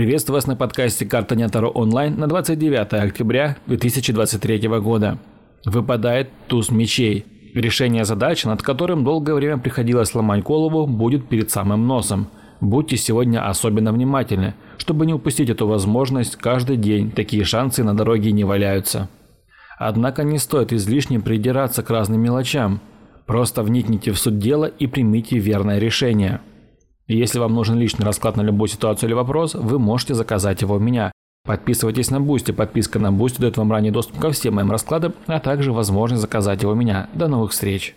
Приветствую вас на подкасте «Карта Нятаро онлайн» на 29 октября 2023 года. Выпадает туз мечей. Решение задачи, над которым долгое время приходилось ломать голову, будет перед самым носом. Будьте сегодня особенно внимательны. Чтобы не упустить эту возможность, каждый день такие шансы на дороге не валяются. Однако не стоит излишне придираться к разным мелочам. Просто вникните в суть дела и примите верное решение. Если вам нужен личный расклад на любую ситуацию или вопрос, вы можете заказать его у меня. Подписывайтесь на Boosty. Подписка на Boosty дает вам ранний доступ ко всем моим раскладам, а также возможность заказать его у меня. До новых встреч!